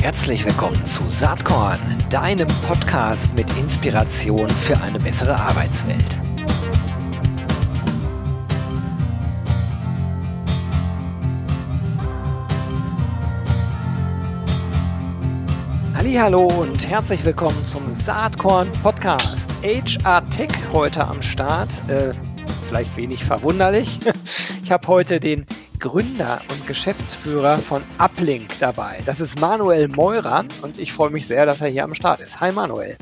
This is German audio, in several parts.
Herzlich willkommen zu Saatkorn, deinem Podcast mit Inspiration für eine bessere Arbeitswelt. Hallo und herzlich willkommen zum Saatkorn Podcast. HR Tech heute am Start. Äh, vielleicht wenig verwunderlich. Ich habe heute den Gründer und Geschäftsführer von Uplink dabei. Das ist Manuel Meurer und ich freue mich sehr, dass er hier am Start ist. Hi Manuel.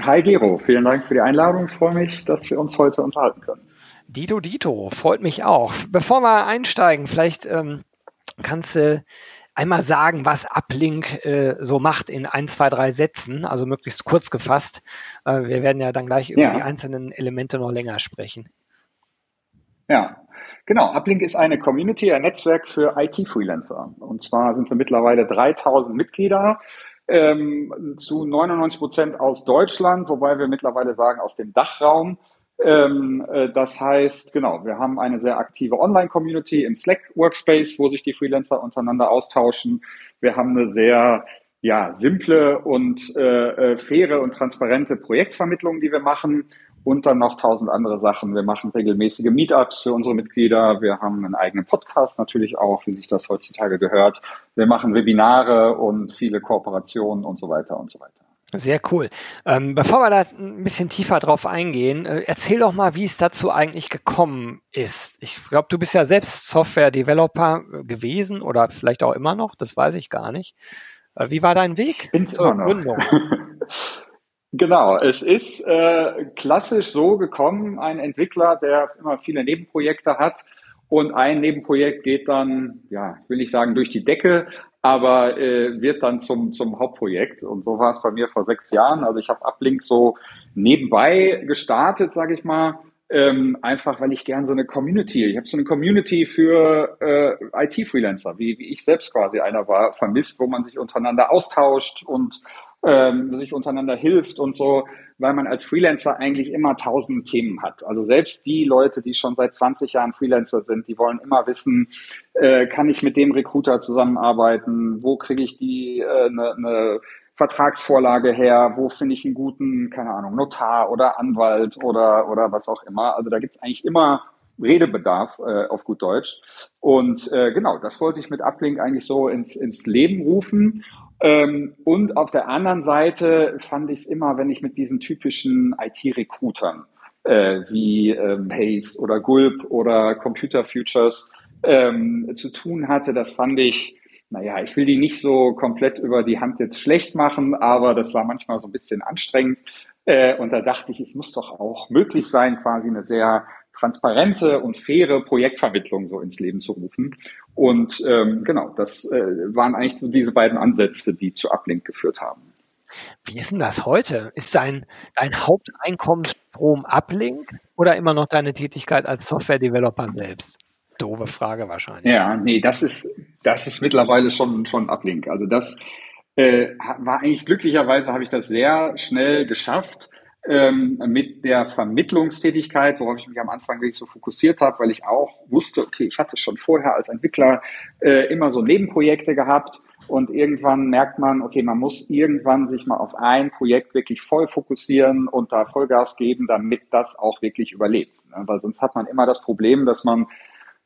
Hi Gero, vielen Dank für die Einladung. Ich freue mich, dass wir uns heute unterhalten können. Dito Dito, freut mich auch. Bevor wir einsteigen, vielleicht ähm, kannst du einmal sagen, was Uplink äh, so macht in ein, zwei, drei Sätzen, also möglichst kurz gefasst. Äh, wir werden ja dann gleich über ja. die einzelnen Elemente noch länger sprechen. Ja, Genau, Uplink ist eine Community, ein Netzwerk für IT-Freelancer. Und zwar sind wir mittlerweile 3000 Mitglieder, ähm, zu 99 Prozent aus Deutschland, wobei wir mittlerweile sagen aus dem Dachraum. Ähm, äh, das heißt, genau, wir haben eine sehr aktive Online-Community im Slack-Workspace, wo sich die Freelancer untereinander austauschen. Wir haben eine sehr ja, simple und äh, äh faire und transparente Projektvermittlung, die wir machen und dann noch tausend andere Sachen. Wir machen regelmäßige Meetups für unsere Mitglieder. Wir haben einen eigenen Podcast natürlich auch, wie sich das heutzutage gehört. Wir machen Webinare und viele Kooperationen und so weiter und so weiter. Sehr cool. Ähm, bevor wir da ein bisschen tiefer drauf eingehen, äh, erzähl doch mal, wie es dazu eigentlich gekommen ist. Ich glaube, du bist ja selbst Software-Developer gewesen oder vielleicht auch immer noch, das weiß ich gar nicht. Äh, wie war dein Weg Bin zur Gründung? Genau, es ist äh, klassisch so gekommen, ein Entwickler, der immer viele Nebenprojekte hat und ein Nebenprojekt geht dann, ja, will nicht sagen durch die Decke, aber äh, wird dann zum, zum Hauptprojekt. Und so war es bei mir vor sechs Jahren. Also ich habe Uplink so nebenbei gestartet, sage ich mal, ähm, einfach weil ich gern so eine Community, ich habe so eine Community für äh, IT-Freelancer, wie, wie ich selbst quasi einer war, vermisst, wo man sich untereinander austauscht und ähm, sich untereinander hilft und so, weil man als Freelancer eigentlich immer tausend Themen hat. Also selbst die Leute, die schon seit 20 Jahren Freelancer sind, die wollen immer wissen, äh, kann ich mit dem Recruiter zusammenarbeiten, wo kriege ich die äh, ne eine Vertragsvorlage her, wo finde ich einen guten, keine Ahnung, Notar oder Anwalt oder, oder was auch immer. Also da gibt es eigentlich immer Redebedarf äh, auf gut Deutsch. Und äh, genau, das wollte ich mit Uplink eigentlich so ins, ins Leben rufen. Ähm, und auf der anderen Seite fand ich es immer, wenn ich mit diesen typischen IT-Recruitern äh, wie ähm, Hayes oder Gulp oder Computer Futures ähm, zu tun hatte, das fand ich, naja, ich will die nicht so komplett über die Hand jetzt schlecht machen, aber das war manchmal so ein bisschen anstrengend. Äh, und da dachte ich, es muss doch auch möglich sein, quasi eine sehr transparente und faire Projektvermittlung so ins Leben zu rufen. Und ähm, genau, das äh, waren eigentlich so diese beiden Ansätze, die zu Uplink geführt haben. Wie ist denn das heute? Ist dein, dein Haupteinkommensstrom Uplink oder immer noch deine Tätigkeit als Software-Developer selbst? Doofe Frage wahrscheinlich. Ja, nee, das ist, das ist mittlerweile schon, schon Uplink. Also das äh, war eigentlich glücklicherweise habe ich das sehr schnell geschafft, ähm, mit der Vermittlungstätigkeit, worauf ich mich am Anfang wirklich so fokussiert habe, weil ich auch wusste, okay, ich hatte schon vorher als Entwickler äh, immer so Nebenprojekte gehabt und irgendwann merkt man, okay, man muss irgendwann sich mal auf ein Projekt wirklich voll fokussieren und da Vollgas geben, damit das auch wirklich überlebt. Ne? Weil sonst hat man immer das Problem, dass man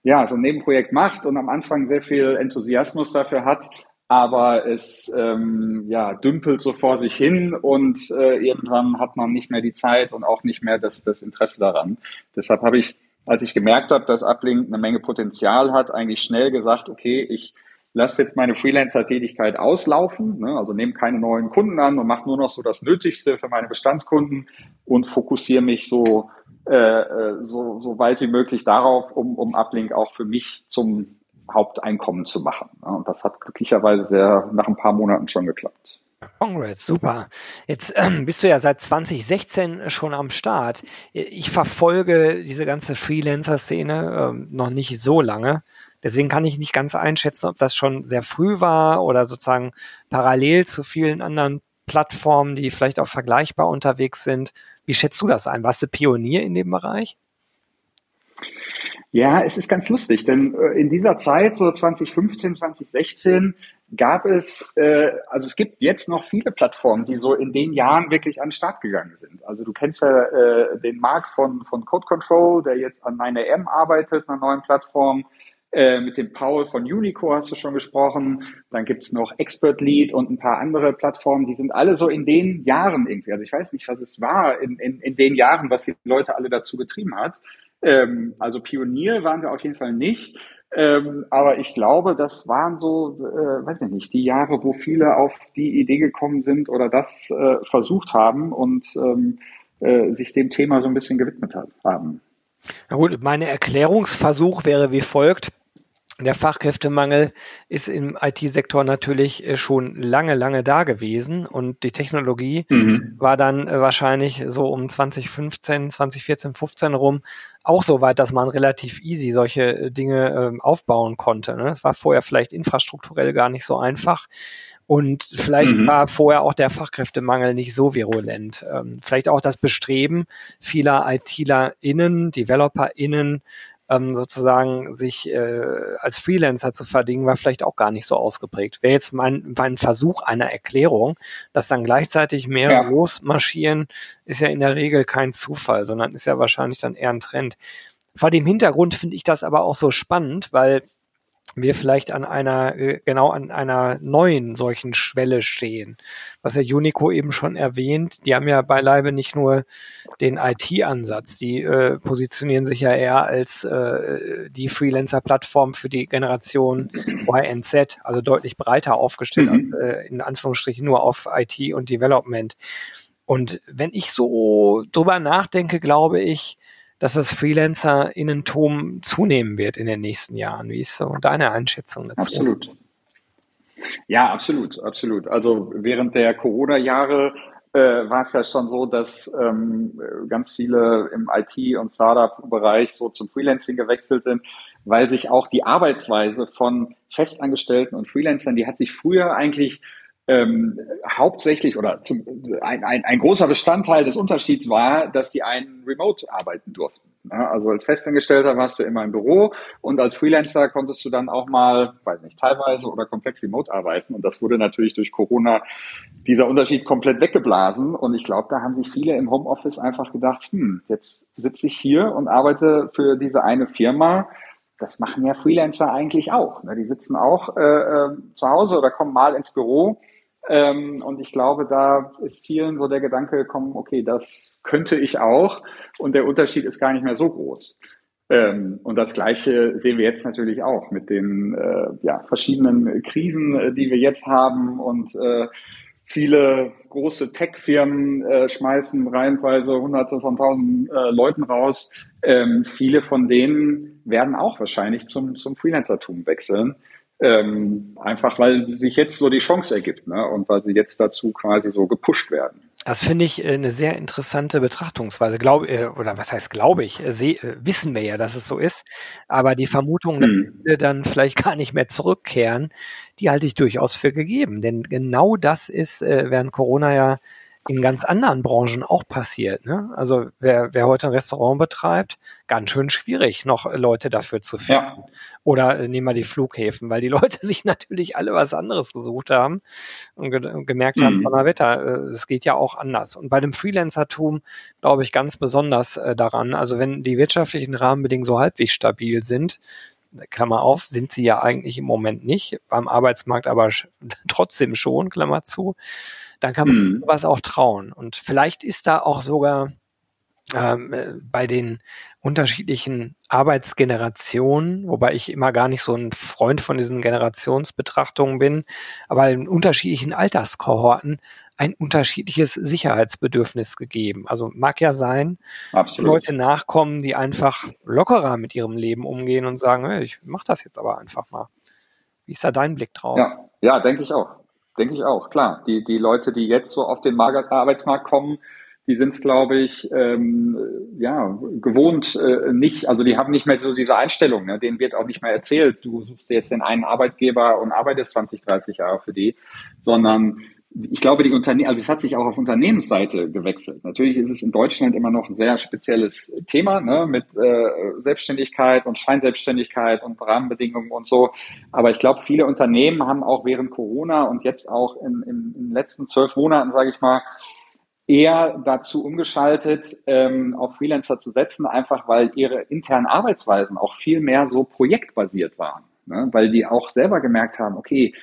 ja so ein Nebenprojekt macht und am Anfang sehr viel Enthusiasmus dafür hat, aber es ähm, ja, dümpelt so vor sich hin und äh, irgendwann hat man nicht mehr die Zeit und auch nicht mehr das, das Interesse daran. Deshalb habe ich, als ich gemerkt habe, dass Uplink eine Menge Potenzial hat, eigentlich schnell gesagt, okay, ich lasse jetzt meine Freelancer-Tätigkeit auslaufen, ne, also nehme keine neuen Kunden an und mache nur noch so das Nötigste für meine Bestandskunden und fokussiere mich so, äh, äh so, so weit wie möglich darauf, um, um Uplink auch für mich zum Haupteinkommen zu machen. Und das hat glücklicherweise sehr, nach ein paar Monaten schon geklappt. Congrats, super. Jetzt ähm, bist du ja seit 2016 schon am Start. Ich verfolge diese ganze Freelancer-Szene ähm, noch nicht so lange. Deswegen kann ich nicht ganz einschätzen, ob das schon sehr früh war oder sozusagen parallel zu vielen anderen Plattformen, die vielleicht auch vergleichbar unterwegs sind. Wie schätzt du das ein? Warst du Pionier in dem Bereich? Ja, es ist ganz lustig, denn äh, in dieser Zeit, so 2015, 2016, gab es, äh, also es gibt jetzt noch viele Plattformen, die so in den Jahren wirklich an den Start gegangen sind. Also du kennst ja äh, den Markt von, von Code Control, der jetzt an 9am arbeitet, einer neuen Plattform. Äh, mit dem Paul von Unico hast du schon gesprochen. Dann gibt's noch Expert Lead und ein paar andere Plattformen. Die sind alle so in den Jahren irgendwie. Also ich weiß nicht, was es war in, in, in den Jahren, was die Leute alle dazu getrieben hat. Ähm, also Pionier waren wir auf jeden Fall nicht. Ähm, aber ich glaube, das waren so, äh, weiß ich nicht, die Jahre, wo viele auf die Idee gekommen sind oder das äh, versucht haben und ähm, äh, sich dem Thema so ein bisschen gewidmet haben. Na gut, mein Erklärungsversuch wäre wie folgt. Der Fachkräftemangel ist im IT-Sektor natürlich äh, schon lange, lange da gewesen und die Technologie mhm. war dann äh, wahrscheinlich so um 2015, 2014, 15 rum auch so weit, dass man relativ easy solche äh, Dinge ähm, aufbauen konnte. Ne? Das war vorher vielleicht infrastrukturell gar nicht so einfach. Und vielleicht mhm. war vorher auch der Fachkräftemangel nicht so virulent. Ähm, vielleicht auch das Bestreben vieler ITlerInnen, DeveloperInnen, ähm, sozusagen sich äh, als Freelancer zu verdingen, war vielleicht auch gar nicht so ausgeprägt. Wäre jetzt mein, mein Versuch einer Erklärung, dass dann gleichzeitig mehr ja. losmarschieren, ist ja in der Regel kein Zufall, sondern ist ja wahrscheinlich dann eher ein Trend. Vor dem Hintergrund finde ich das aber auch so spannend, weil wir vielleicht an einer, äh, genau an einer neuen solchen Schwelle stehen. Was ja Unico eben schon erwähnt, die haben ja beileibe nicht nur den IT-Ansatz, die äh, positionieren sich ja eher als äh, die Freelancer-Plattform für die Generation YNZ, also deutlich breiter aufgestellt mhm. als äh, in Anführungsstrichen nur auf IT und Development. Und wenn ich so drüber nachdenke, glaube ich, dass das Freelancer-Innentum zunehmen wird in den nächsten Jahren. Wie ist so deine Einschätzung dazu? Absolut. Ja, absolut, absolut. Also während der Corona-Jahre äh, war es ja schon so, dass ähm, ganz viele im IT- und Startup-Bereich so zum Freelancing gewechselt sind, weil sich auch die Arbeitsweise von Festangestellten und Freelancern, die hat sich früher eigentlich ähm, hauptsächlich oder zum, ein, ein, ein großer Bestandteil des Unterschieds war, dass die einen remote arbeiten durften. Ja, also als Festangestellter warst du immer im Büro und als Freelancer konntest du dann auch mal, weiß nicht, teilweise oder komplett remote arbeiten. Und das wurde natürlich durch Corona dieser Unterschied komplett weggeblasen. Und ich glaube, da haben sich viele im Homeoffice einfach gedacht, hm, jetzt sitze ich hier und arbeite für diese eine Firma das machen ja Freelancer eigentlich auch. Ne? Die sitzen auch äh, äh, zu Hause oder kommen mal ins Büro ähm, und ich glaube, da ist vielen so der Gedanke gekommen, okay, das könnte ich auch. Und der Unterschied ist gar nicht mehr so groß. Ähm, und das Gleiche sehen wir jetzt natürlich auch mit den äh, ja, verschiedenen Krisen, äh, die wir jetzt haben. Und äh, viele große Tech-Firmen äh, schmeißen reihenweise hunderte von tausend äh, Leuten raus. Ähm, viele von denen werden auch wahrscheinlich zum, zum Freelancertum wechseln. Ähm, einfach weil sich jetzt so die Chance ergibt ne? und weil sie jetzt dazu quasi so gepusht werden. Das finde ich äh, eine sehr interessante Betrachtungsweise. Glaube äh, oder was heißt glaube ich? Äh, seh, wissen wir ja, dass es so ist. Aber die Vermutung, dass hm. wir dann vielleicht gar nicht mehr zurückkehren, die halte ich durchaus für gegeben. Denn genau das ist während Corona ja in ganz anderen Branchen auch passiert. Ne? Also wer, wer heute ein Restaurant betreibt, ganz schön schwierig, noch Leute dafür zu finden. Ja. Oder äh, nehmen wir die Flughäfen, weil die Leute sich natürlich alle was anderes gesucht haben und, ge gemerkt mhm. haben, Donnerwetter, äh, es geht ja auch anders. Und bei dem Freelancertum glaube ich ganz besonders äh, daran, also wenn die wirtschaftlichen Rahmenbedingungen so halbwegs stabil sind, Klammer auf, sind sie ja eigentlich im Moment nicht, beim Arbeitsmarkt aber trotzdem schon, Klammer zu, dann kann man mhm. sowas auch trauen. Und vielleicht ist da auch sogar ähm, äh, bei den unterschiedlichen Arbeitsgenerationen, wobei ich immer gar nicht so ein Freund von diesen Generationsbetrachtungen bin, aber in unterschiedlichen Alterskohorten ein unterschiedliches Sicherheitsbedürfnis gegeben. Also mag ja sein, Absolut. dass Leute nachkommen, die einfach lockerer mit ihrem Leben umgehen und sagen, hey, ich mache das jetzt aber einfach mal. Wie ist da dein Blick drauf? Ja, ja denke ich auch. Denke ich auch, klar. Die, die Leute, die jetzt so auf den Arbeitsmarkt kommen, die sind es, glaube ich, ähm, ja, gewohnt äh, nicht, also die haben nicht mehr so diese Einstellung, ne? denen wird auch nicht mehr erzählt, du suchst dir jetzt den einen Arbeitgeber und arbeitest 20, 30 Jahre für die, sondern ich glaube, die Unternehmen, also es hat sich auch auf Unternehmensseite gewechselt. Natürlich ist es in Deutschland immer noch ein sehr spezielles Thema ne, mit äh, Selbstständigkeit und Scheinselbstständigkeit und Rahmenbedingungen und so. Aber ich glaube, viele Unternehmen haben auch während Corona und jetzt auch in, in, in den letzten zwölf Monaten, sage ich mal, eher dazu umgeschaltet, ähm, auf Freelancer zu setzen, einfach weil ihre internen Arbeitsweisen auch viel mehr so projektbasiert waren. Ne? Weil die auch selber gemerkt haben, okay,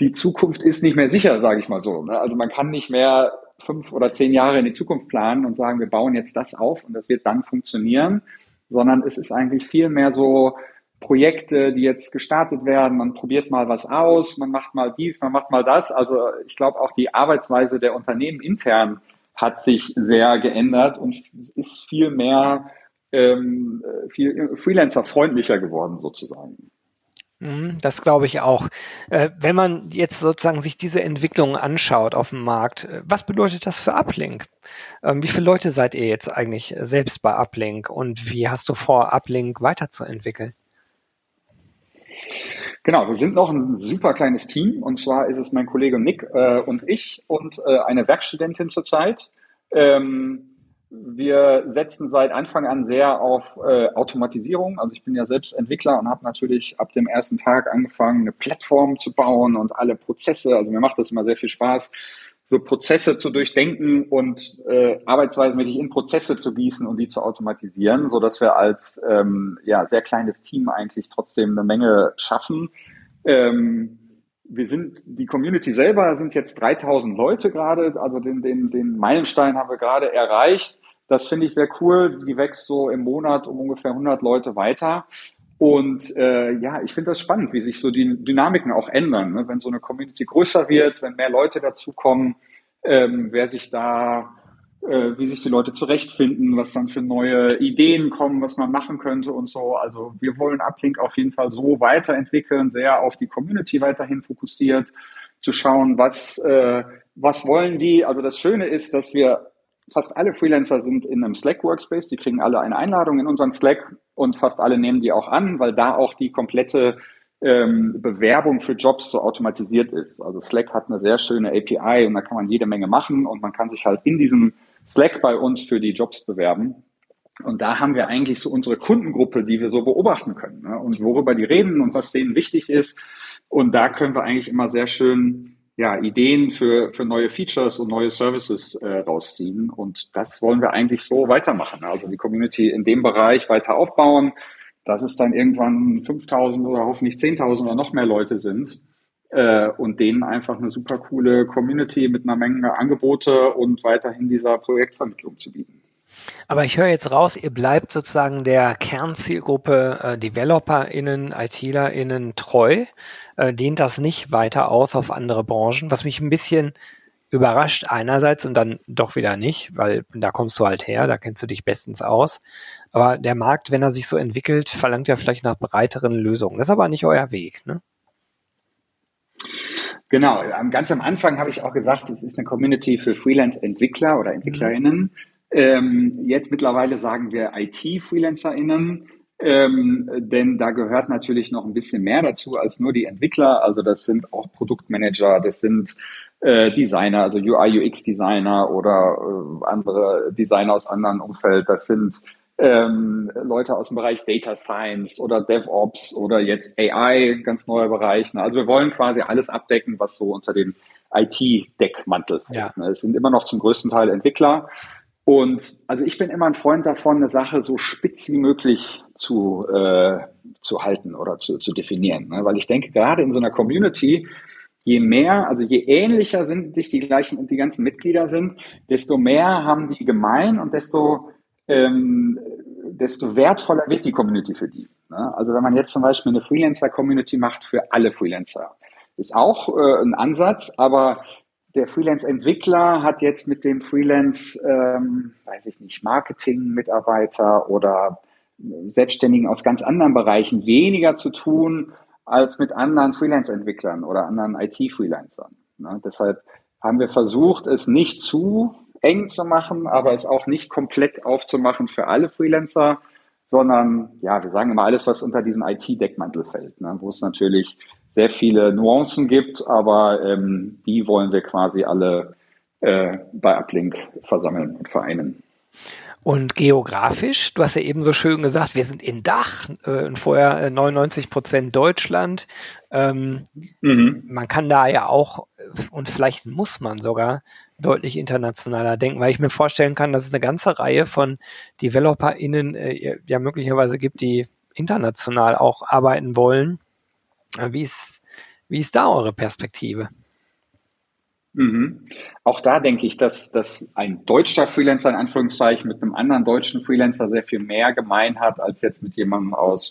die Zukunft ist nicht mehr sicher, sage ich mal so. Ne? Also man kann nicht mehr fünf oder zehn Jahre in die Zukunft planen und sagen, wir bauen jetzt das auf und das wird dann funktionieren, sondern es ist eigentlich viel mehr so Projekte, die jetzt gestartet werden. Man probiert mal was aus, man macht mal dies, man macht mal das. Also ich glaube auch die Arbeitsweise der Unternehmen intern hat sich sehr geändert und ist viel mehr ähm, viel Freelancer-freundlicher geworden sozusagen. Mhm, das glaube ich auch. Äh, wenn man jetzt sozusagen sich diese Entwicklung anschaut auf dem Markt, äh, was bedeutet das für Uplink? Ähm, wie viele Leute seid ihr jetzt eigentlich selbst bei Uplink und wie hast du vor, Uplink weiterzuentwickeln? Genau, wir sind noch ein super kleines Team und zwar ist es mein Kollege Nick äh, und ich und eine Werkstudentin zurzeit. Ähm, wir setzen seit Anfang an sehr auf äh, Automatisierung. Also ich bin ja selbst Entwickler und habe natürlich ab dem ersten Tag angefangen, eine Plattform zu bauen und alle Prozesse. Also mir macht das immer sehr viel Spaß, so Prozesse zu durchdenken und äh, Arbeitsweisen wirklich in Prozesse zu gießen und die zu automatisieren, so dass wir als ähm, ja sehr kleines Team eigentlich trotzdem eine Menge schaffen. Ähm, wir sind, die Community selber sind jetzt 3000 Leute gerade, also den, den, den Meilenstein haben wir gerade erreicht. Das finde ich sehr cool. Die wächst so im Monat um ungefähr 100 Leute weiter. Und äh, ja, ich finde das spannend, wie sich so die Dynamiken auch ändern. Ne? Wenn so eine Community größer wird, wenn mehr Leute dazukommen, ähm, wer sich da, äh, wie sich die Leute zurechtfinden, was dann für neue Ideen kommen, was man machen könnte und so. Also wir wollen Uplink auf jeden Fall so weiterentwickeln, sehr auf die Community weiterhin fokussiert, zu schauen, was, äh, was wollen die. Also das Schöne ist, dass wir fast alle Freelancer sind in einem Slack Workspace, die kriegen alle eine Einladung in unseren Slack und fast alle nehmen die auch an, weil da auch die komplette ähm, Bewerbung für Jobs so automatisiert ist. Also Slack hat eine sehr schöne API und da kann man jede Menge machen und man kann sich halt in diesem Slack bei uns für die Jobs bewerben. Und da haben wir eigentlich so unsere Kundengruppe, die wir so beobachten können ne? und worüber die reden und was denen wichtig ist. Und da können wir eigentlich immer sehr schön ja, Ideen für, für neue Features und neue Services äh, rausziehen. Und das wollen wir eigentlich so weitermachen. Also die Community in dem Bereich weiter aufbauen, dass es dann irgendwann 5000 oder hoffentlich 10.000 oder noch mehr Leute sind äh, und denen einfach eine super coole Community mit einer Menge Angebote und weiterhin dieser Projektvermittlung zu bieten. Aber ich höre jetzt raus, ihr bleibt sozusagen der Kernzielgruppe äh, DeveloperInnen, ITlerInnen treu, äh, dehnt das nicht weiter aus auf andere Branchen, was mich ein bisschen überrascht einerseits und dann doch wieder nicht, weil da kommst du halt her, da kennst du dich bestens aus. Aber der Markt, wenn er sich so entwickelt, verlangt ja vielleicht nach breiteren Lösungen. Das ist aber nicht euer Weg, ne? Genau, ganz am Anfang habe ich auch gesagt, es ist eine Community für Freelance-Entwickler oder EntwicklerInnen. Mhm. Ähm, jetzt mittlerweile sagen wir IT-FreelancerInnen, ähm, denn da gehört natürlich noch ein bisschen mehr dazu als nur die Entwickler. Also das sind auch Produktmanager, das sind äh, Designer, also UI, UX-Designer oder äh, andere Designer aus anderen Umfeld. Das sind ähm, Leute aus dem Bereich Data Science oder DevOps oder jetzt AI, ganz neuer Bereich. Ne? Also wir wollen quasi alles abdecken, was so unter den IT-Deckmantel fällt. Ja. Ne? Es sind immer noch zum größten Teil Entwickler. Und also ich bin immer ein Freund davon, eine Sache so spitz wie möglich zu, äh, zu halten oder zu, zu definieren. Ne? Weil ich denke, gerade in so einer Community, je mehr, also je ähnlicher sind sich die gleichen und die ganzen Mitglieder sind, desto mehr haben die gemein und desto, ähm, desto wertvoller wird die Community für die. Ne? Also wenn man jetzt zum Beispiel eine Freelancer-Community macht für alle Freelancer, ist auch äh, ein Ansatz, aber der Freelance-Entwickler hat jetzt mit dem Freelance, ähm, weiß ich nicht, Marketing-Mitarbeiter oder Selbstständigen aus ganz anderen Bereichen weniger zu tun als mit anderen Freelance-Entwicklern oder anderen IT-Freelancern. Ne? Deshalb haben wir versucht, es nicht zu eng zu machen, aber es auch nicht komplett aufzumachen für alle Freelancer, sondern ja, wir sagen immer alles, was unter diesen IT-Deckmantel fällt, ne? wo es natürlich sehr viele Nuancen gibt, aber ähm, die wollen wir quasi alle äh, bei Uplink versammeln und vereinen. Und geografisch, du hast ja eben so schön gesagt, wir sind in Dach äh, und vorher 99 Prozent Deutschland. Ähm, mhm. Man kann da ja auch, und vielleicht muss man sogar deutlich internationaler denken, weil ich mir vorstellen kann, dass es eine ganze Reihe von DeveloperInnen äh, ja möglicherweise gibt, die international auch arbeiten wollen. Äh, wie ist, wie ist da eure Perspektive? Mhm. Auch da denke ich, dass, dass ein deutscher Freelancer in Anführungszeichen mit einem anderen deutschen Freelancer sehr viel mehr gemein hat, als jetzt mit jemandem aus,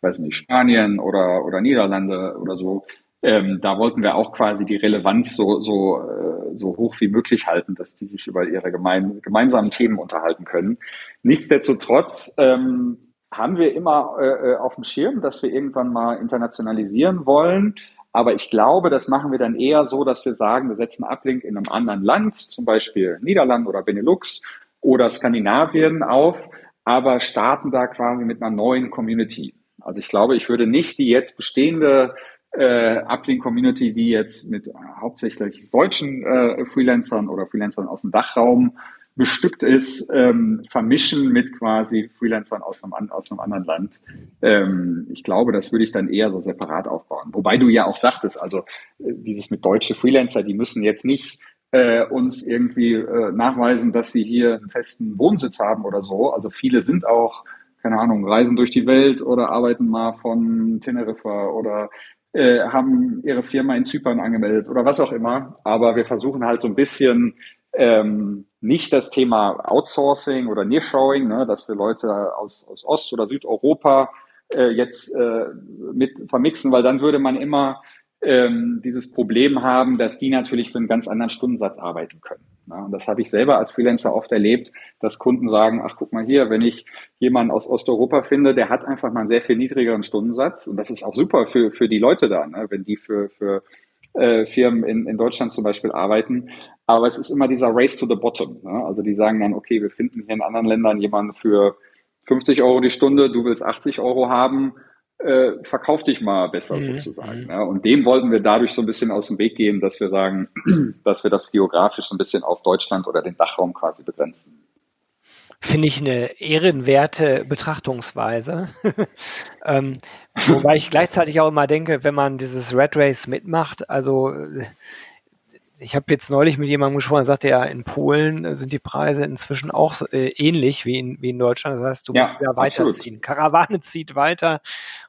weiß nicht, Spanien oder, oder Niederlande oder so. Ähm, da wollten wir auch quasi die Relevanz so, so, äh, so hoch wie möglich halten, dass die sich über ihre gemein, gemeinsamen Themen unterhalten können. Nichtsdestotrotz ähm, haben wir immer äh, äh auf dem Schirm, dass wir irgendwann mal internationalisieren wollen. Aber ich glaube, das machen wir dann eher so, dass wir sagen, wir setzen Uplink in einem anderen Land, zum Beispiel Niederland oder Benelux oder Skandinavien auf, aber starten da quasi mit einer neuen Community. Also ich glaube, ich würde nicht die jetzt bestehende äh, Uplink-Community, die jetzt mit hauptsächlich deutschen äh, Freelancern oder Freelancern aus dem Dachraum bestückt ist, ähm, vermischen mit quasi Freelancern aus einem, aus einem anderen Land. Ähm, ich glaube, das würde ich dann eher so separat aufbauen. Wobei du ja auch sagtest, also äh, dieses mit deutsche Freelancer, die müssen jetzt nicht äh, uns irgendwie äh, nachweisen, dass sie hier einen festen Wohnsitz haben oder so. Also viele sind auch, keine Ahnung, reisen durch die Welt oder arbeiten mal von Teneriffa oder äh, haben ihre Firma in Zypern angemeldet oder was auch immer. Aber wir versuchen halt so ein bisschen ähm, nicht das Thema Outsourcing oder Nearshoring, ne, dass wir Leute aus, aus Ost- oder Südeuropa äh, jetzt äh, mit vermixen, weil dann würde man immer ähm, dieses Problem haben, dass die natürlich für einen ganz anderen Stundensatz arbeiten können. Ne? Und das habe ich selber als Freelancer oft erlebt, dass Kunden sagen, ach guck mal hier, wenn ich jemanden aus Osteuropa finde, der hat einfach mal einen sehr viel niedrigeren Stundensatz. Und das ist auch super für, für die Leute da, ne? wenn die für, für äh, Firmen in, in Deutschland zum Beispiel arbeiten. Aber es ist immer dieser Race to the Bottom. Ne? Also die sagen dann, okay, wir finden hier in anderen Ländern jemanden für 50 Euro die Stunde, du willst 80 Euro haben, äh, verkauf dich mal besser mhm. sozusagen. Mhm. Ja? Und dem wollten wir dadurch so ein bisschen aus dem Weg gehen, dass wir sagen, dass wir das geografisch so ein bisschen auf Deutschland oder den Dachraum quasi begrenzen finde ich eine ehrenwerte Betrachtungsweise. ähm, wobei ich gleichzeitig auch immer denke, wenn man dieses Red Race mitmacht, also ich habe jetzt neulich mit jemandem gesprochen, der sagte ja, in Polen sind die Preise inzwischen auch äh, ähnlich wie in, wie in Deutschland. Das heißt, du ja, musst ja weiterziehen. Absolut. Karawane zieht weiter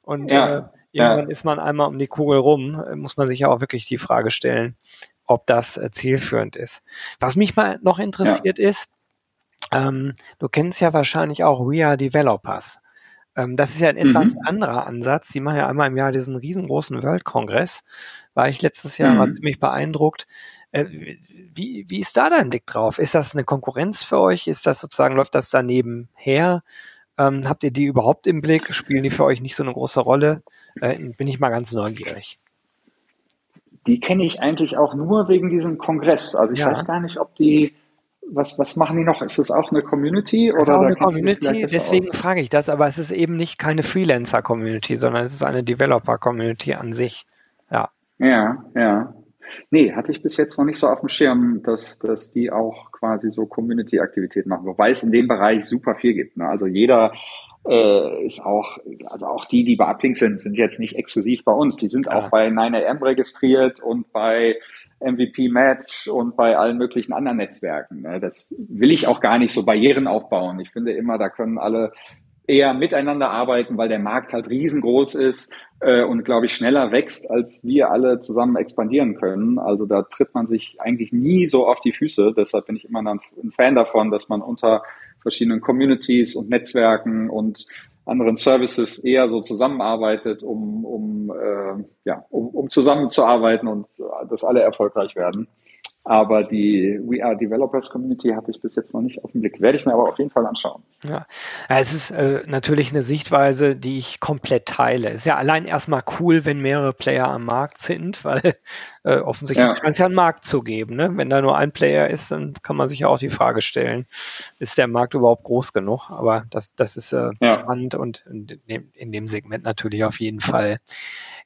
und ja, äh, irgendwann ja. ist man einmal um die Kugel rum, muss man sich ja auch wirklich die Frage stellen, ob das äh, zielführend ist. Was mich mal noch interessiert ist, ähm, du kennst ja wahrscheinlich auch We Are Developers. Ähm, das ist ja ein etwas mhm. anderer Ansatz. Die machen ja einmal im Jahr diesen riesengroßen World-Kongress. War ich letztes Jahr mhm. war ziemlich beeindruckt. Äh, wie, wie ist da dein Blick drauf? Ist das eine Konkurrenz für euch? Ist das sozusagen, läuft das daneben her? Ähm, habt ihr die überhaupt im Blick? Spielen die für euch nicht so eine große Rolle? Äh, bin ich mal ganz neugierig. Die kenne ich eigentlich auch nur wegen diesem Kongress. Also ich ja. weiß gar nicht, ob die was, was machen die noch? Ist das auch eine Community? Oder auch eine Community, deswegen aus? frage ich das, aber es ist eben nicht keine Freelancer-Community, sondern es ist eine Developer-Community an sich. Ja. Ja, ja. Nee, hatte ich bis jetzt noch nicht so auf dem Schirm, dass, dass die auch quasi so Community-Aktivitäten machen, wobei es in dem Bereich super viel gibt. Ne? Also jeder äh, ist auch, also auch die, die bei Uplink sind, sind jetzt nicht exklusiv bei uns. Die sind ja. auch bei 9am registriert und bei MVP Match und bei allen möglichen anderen Netzwerken. Ne? Das will ich auch gar nicht so Barrieren aufbauen. Ich finde immer, da können alle eher miteinander arbeiten, weil der Markt halt riesengroß ist äh, und glaube ich schneller wächst, als wir alle zusammen expandieren können. Also da tritt man sich eigentlich nie so auf die Füße. Deshalb bin ich immer ein Fan davon, dass man unter verschiedenen Communities und Netzwerken und anderen Services eher so zusammenarbeitet, um, um, äh, ja, um, um zusammenzuarbeiten und dass alle erfolgreich werden. Aber die We Are Developers Community hatte ich bis jetzt noch nicht auf den Blick. Werde ich mir aber auf jeden Fall anschauen. Ja, es ist äh, natürlich eine Sichtweise, die ich komplett teile. Ist ja allein erstmal cool, wenn mehrere Player am Markt sind, weil äh, offensichtlich ja. scheint es ja einen Markt zu geben. Ne? Wenn da nur ein Player ist, dann kann man sich ja auch die Frage stellen, ist der Markt überhaupt groß genug? Aber das, das ist äh, ja. spannend und in dem, in dem Segment natürlich auf jeden Fall.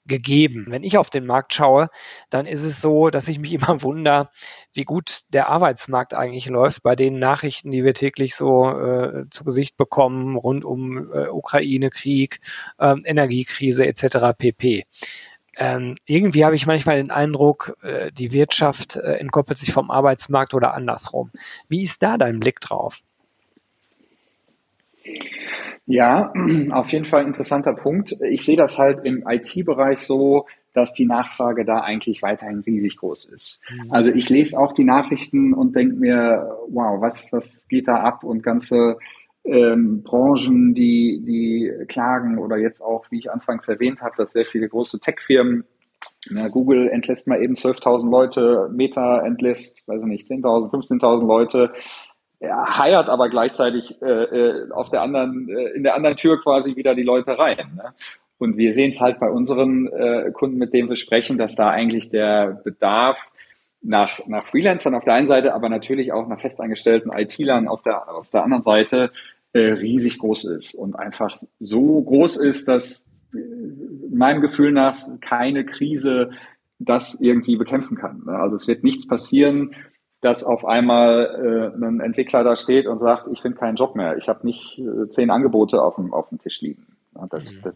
Gegeben. Wenn ich auf den Markt schaue, dann ist es so, dass ich mich immer wundere, wie gut der Arbeitsmarkt eigentlich läuft bei den Nachrichten, die wir täglich so äh, zu Gesicht bekommen rund um äh, Ukraine-Krieg, äh, Energiekrise etc. pp. Ähm, irgendwie habe ich manchmal den Eindruck, äh, die Wirtschaft äh, entkoppelt sich vom Arbeitsmarkt oder andersrum. Wie ist da dein Blick drauf? Ja, auf jeden Fall ein interessanter Punkt. Ich sehe das halt im IT-Bereich so, dass die Nachfrage da eigentlich weiterhin riesig groß ist. Mhm. Also ich lese auch die Nachrichten und denke mir, wow, was, was geht da ab und ganze ähm, Branchen, die, die klagen oder jetzt auch, wie ich anfangs erwähnt habe, dass sehr viele große Tech-Firmen, na, Google entlässt mal eben 12.000 Leute, Meta entlässt, weiß ich nicht, 10.000, 15.000 Leute, heiert aber gleichzeitig äh, äh, auf der anderen, äh, in der anderen Tür quasi wieder die Leute rein. Ne? Und wir sehen es halt bei unseren äh, Kunden, mit denen wir sprechen, dass da eigentlich der Bedarf nach, nach Freelancern auf der einen Seite, aber natürlich auch nach festangestellten IT-Lern auf der, auf der anderen Seite äh, riesig groß ist und einfach so groß ist, dass äh, meinem Gefühl nach keine Krise das irgendwie bekämpfen kann. Ne? Also es wird nichts passieren, dass auf einmal äh, ein Entwickler da steht und sagt, ich finde keinen Job mehr, ich habe nicht äh, zehn Angebote auf dem, auf dem Tisch liegen. Das, mhm. das,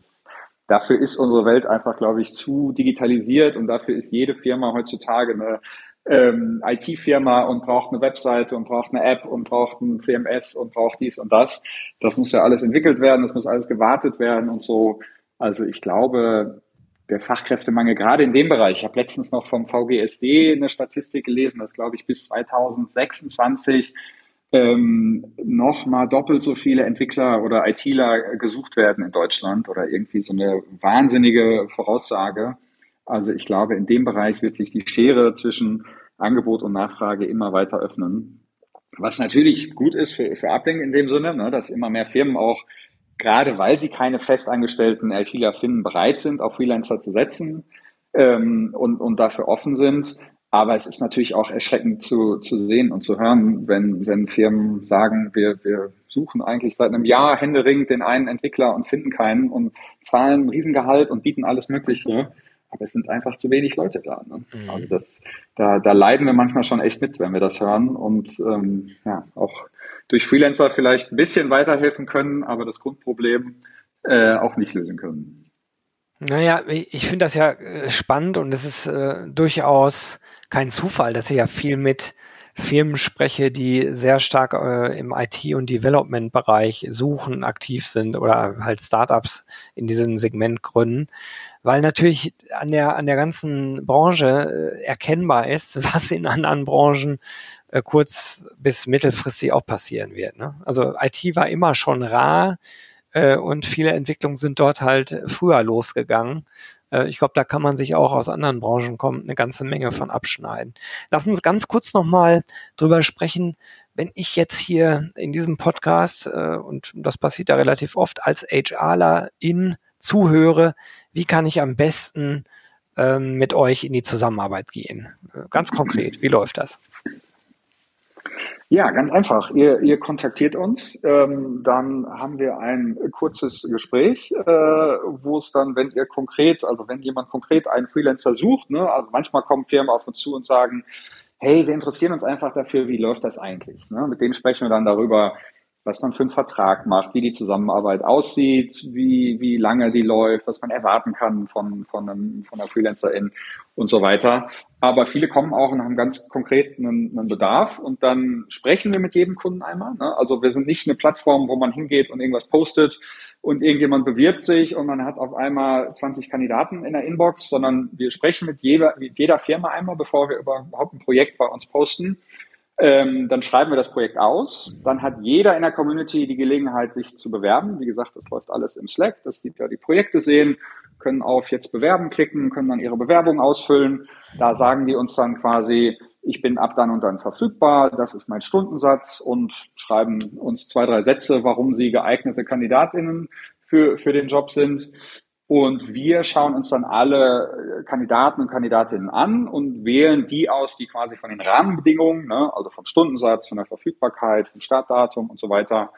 dafür ist unsere Welt einfach, glaube ich, zu digitalisiert und dafür ist jede Firma heutzutage eine ähm, IT-Firma und braucht eine Webseite und braucht eine App und braucht ein CMS und braucht dies und das. Das muss ja alles entwickelt werden, das muss alles gewartet werden und so. Also ich glaube, der Fachkräftemangel gerade in dem Bereich. Ich habe letztens noch vom VGSD eine Statistik gelesen, dass, glaube ich, bis 2026 ähm, noch mal doppelt so viele Entwickler oder ITler gesucht werden in Deutschland oder irgendwie so eine wahnsinnige Voraussage. Also ich glaube, in dem Bereich wird sich die Schere zwischen Angebot und Nachfrage immer weiter öffnen. Was natürlich gut ist für, für Uplink in dem Sinne, ne, dass immer mehr Firmen auch gerade weil sie keine festangestellten ITler finden, bereit sind, auf Freelancer zu setzen ähm, und, und dafür offen sind. Aber es ist natürlich auch erschreckend zu, zu sehen und zu hören, wenn, wenn Firmen sagen, wir, wir suchen eigentlich seit einem Jahr händeringend den einen Entwickler und finden keinen und zahlen ein Riesengehalt und bieten alles Mögliche. Aber es sind einfach zu wenig Leute da. Ne? Mhm. Also das, da, da leiden wir manchmal schon echt mit, wenn wir das hören. Und ähm, ja, auch durch Freelancer vielleicht ein bisschen weiterhelfen können, aber das Grundproblem äh, auch nicht lösen können. Naja, ich finde das ja äh, spannend und es ist äh, durchaus kein Zufall, dass ich ja viel mit Firmen spreche, die sehr stark äh, im IT- und Development-Bereich suchen, aktiv sind oder halt Startups in diesem Segment gründen, weil natürlich an der, an der ganzen Branche äh, erkennbar ist, was in anderen Branchen äh, kurz bis mittelfristig auch passieren wird. Ne? Also IT war immer schon rar äh, und viele Entwicklungen sind dort halt früher losgegangen. Äh, ich glaube, da kann man sich auch aus anderen Branchen kommen, eine ganze Menge von abschneiden. Lass uns ganz kurz nochmal drüber sprechen, wenn ich jetzt hier in diesem Podcast, äh, und das passiert ja relativ oft, als HRler in zuhöre, wie kann ich am besten ähm, mit euch in die Zusammenarbeit gehen? Ganz konkret, wie läuft das? Ja, ganz einfach. Ihr, ihr kontaktiert uns, ähm, dann haben wir ein kurzes Gespräch, äh, wo es dann, wenn ihr konkret, also wenn jemand konkret einen Freelancer sucht, ne, also manchmal kommen Firmen auf uns zu und sagen, hey, wir interessieren uns einfach dafür, wie läuft das eigentlich? Ne? Mit denen sprechen wir dann darüber, was man für einen Vertrag macht, wie die Zusammenarbeit aussieht, wie, wie lange die läuft, was man erwarten kann von, von, einem, von einer Freelancerin und so weiter. Aber viele kommen auch und haben ganz konkret einen, einen Bedarf und dann sprechen wir mit jedem Kunden einmal. Ne? Also wir sind nicht eine Plattform, wo man hingeht und irgendwas postet und irgendjemand bewirbt sich und man hat auf einmal 20 Kandidaten in der Inbox, sondern wir sprechen mit jeder, mit jeder Firma einmal, bevor wir überhaupt ein Projekt bei uns posten ähm, dann schreiben wir das Projekt aus. Dann hat jeder in der Community die Gelegenheit, sich zu bewerben. Wie gesagt, das läuft alles im Slack. Das sieht ja die Projekte sehen, können auf jetzt bewerben klicken, können dann ihre Bewerbung ausfüllen. Da sagen die uns dann quasi, ich bin ab dann und dann verfügbar, das ist mein Stundensatz und schreiben uns zwei, drei Sätze, warum sie geeignete Kandidatinnen für, für den Job sind. Und wir schauen uns dann alle äh, Kandidaten und Kandidatinnen an und wählen die aus, die quasi von den Rahmenbedingungen, ne, also vom Stundensatz, von der Verfügbarkeit, vom Startdatum und so weiter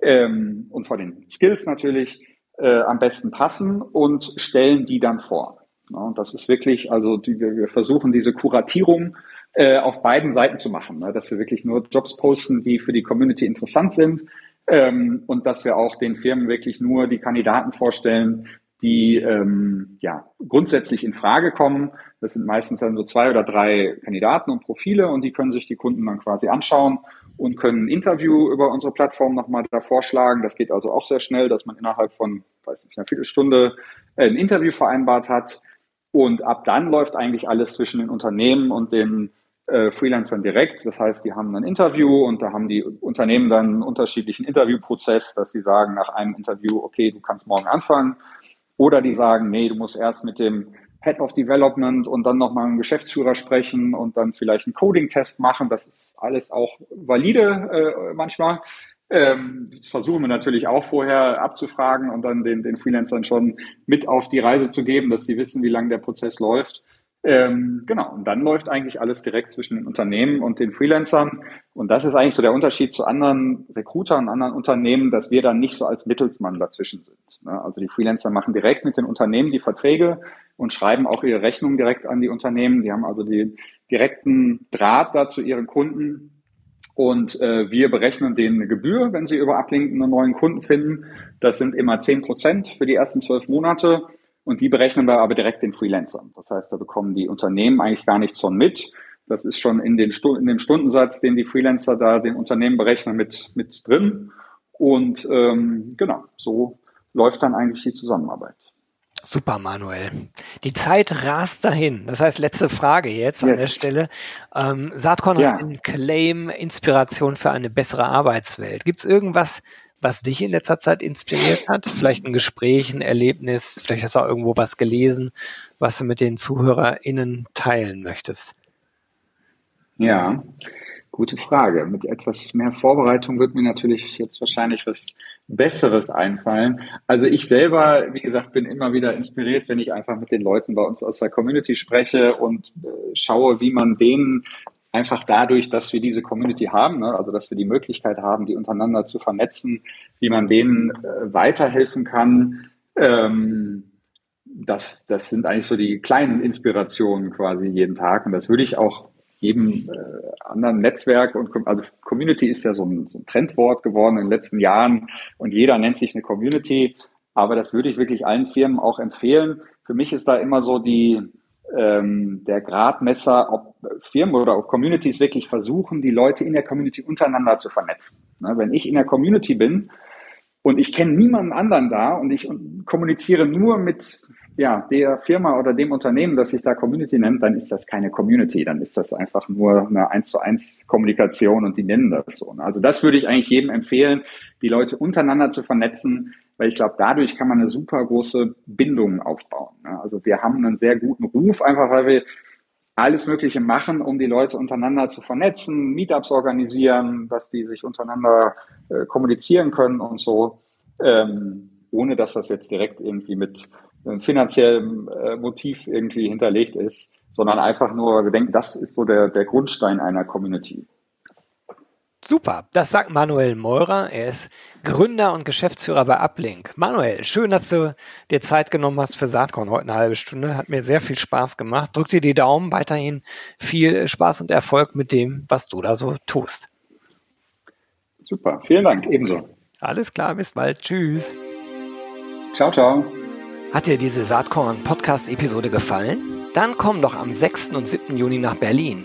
ähm, und von den Skills natürlich äh, am besten passen und stellen die dann vor. und das ist wirklich, also die, wir versuchen diese Kuratierung äh, auf beiden Seiten zu machen, ne? dass wir wirklich nur Jobs posten, die für die Community interessant sind ähm, und dass wir auch den Firmen wirklich nur die Kandidaten vorstellen, die ähm, ja grundsätzlich in Frage kommen. Das sind meistens dann so zwei oder drei Kandidaten und Profile und die können sich die Kunden dann quasi anschauen und können ein Interview über unsere Plattform nochmal da vorschlagen. Das geht also auch sehr schnell, dass man innerhalb von, weiß nicht, einer Viertelstunde äh, ein Interview vereinbart hat. Und ab dann läuft eigentlich alles zwischen den Unternehmen und den äh, Freelancern direkt. Das heißt, die haben ein Interview und da haben die Unternehmen dann einen unterschiedlichen Interviewprozess, dass die sagen nach einem Interview, okay, du kannst morgen anfangen. Oder die sagen, nee, du musst erst mit dem Head of Development und dann nochmal einen Geschäftsführer sprechen und dann vielleicht einen Coding-Test machen. Das ist alles auch valide äh, manchmal. Ähm, das versuchen wir natürlich auch vorher abzufragen und dann den, den Freelancern schon mit auf die Reise zu geben, dass sie wissen, wie lange der Prozess läuft. Ähm, genau, und dann läuft eigentlich alles direkt zwischen den Unternehmen und den Freelancern. Und das ist eigentlich so der Unterschied zu anderen Recruitern, anderen Unternehmen, dass wir dann nicht so als Mittelsmann dazwischen sind. Ne? Also die Freelancer machen direkt mit den Unternehmen die Verträge und schreiben auch ihre Rechnungen direkt an die Unternehmen. Die haben also den direkten Draht da zu ihren Kunden. Und äh, wir berechnen denen eine Gebühr, wenn sie über Uplink einen neuen Kunden finden. Das sind immer zehn Prozent für die ersten zwölf Monate. Und die berechnen wir aber direkt den Freelancern. Das heißt, da bekommen die Unternehmen eigentlich gar nichts von mit. Das ist schon in, den Stu in dem Stundensatz, den die Freelancer da den Unternehmen berechnen, mit, mit drin. Und ähm, genau, so läuft dann eigentlich die Zusammenarbeit. Super, Manuel. Die Zeit rast dahin. Das heißt, letzte Frage jetzt, jetzt. an der Stelle. Ähm, Saatkorn ja. hat einen Claim Inspiration für eine bessere Arbeitswelt. Gibt es irgendwas, was dich in letzter Zeit inspiriert hat? Vielleicht ein Gespräch, ein Erlebnis, vielleicht hast du auch irgendwo was gelesen, was du mit den ZuhörerInnen teilen möchtest. Ja, gute Frage. Mit etwas mehr Vorbereitung wird mir natürlich jetzt wahrscheinlich was Besseres einfallen. Also ich selber, wie gesagt, bin immer wieder inspiriert, wenn ich einfach mit den Leuten bei uns aus der Community spreche und äh, schaue, wie man denen einfach dadurch, dass wir diese Community haben, ne, also dass wir die Möglichkeit haben, die untereinander zu vernetzen, wie man denen äh, weiterhelfen kann. Ähm, das, das sind eigentlich so die kleinen Inspirationen quasi jeden Tag. Und das würde ich auch jedem äh, anderen Netzwerk und also Community ist ja so ein, so ein Trendwort geworden in den letzten Jahren und jeder nennt sich eine Community. Aber das würde ich wirklich allen Firmen auch empfehlen. Für mich ist da immer so die, ähm, der Gradmesser, ob Firmen oder ob Communities wirklich versuchen, die Leute in der Community untereinander zu vernetzen. Ne, wenn ich in der Community bin und ich kenne niemanden anderen da und ich kommuniziere nur mit ja, der Firma oder dem Unternehmen, das sich da Community nennt, dann ist das keine Community, dann ist das einfach nur eine eins zu eins Kommunikation und die nennen das so. Ne. Also das würde ich eigentlich jedem empfehlen, die Leute untereinander zu vernetzen, weil ich glaube, dadurch kann man eine super große Bindung aufbauen. Also wir haben einen sehr guten Ruf, einfach weil wir alles Mögliche machen, um die Leute untereinander zu vernetzen, Meetups organisieren, dass die sich untereinander äh, kommunizieren können und so, ähm, ohne dass das jetzt direkt irgendwie mit einem finanziellen äh, Motiv irgendwie hinterlegt ist, sondern einfach nur, wir denken, das ist so der, der Grundstein einer Community. Super, das sagt Manuel Meurer. Er ist Gründer und Geschäftsführer bei Uplink. Manuel, schön, dass du dir Zeit genommen hast für Saatkorn heute eine halbe Stunde. Hat mir sehr viel Spaß gemacht. Drück dir die Daumen, weiterhin viel Spaß und Erfolg mit dem, was du da so tust. Super, vielen Dank, ebenso. Alles klar, bis bald. Tschüss. Ciao, ciao. Hat dir diese Saatkorn Podcast-Episode gefallen? Dann komm doch am 6. und 7. Juni nach Berlin.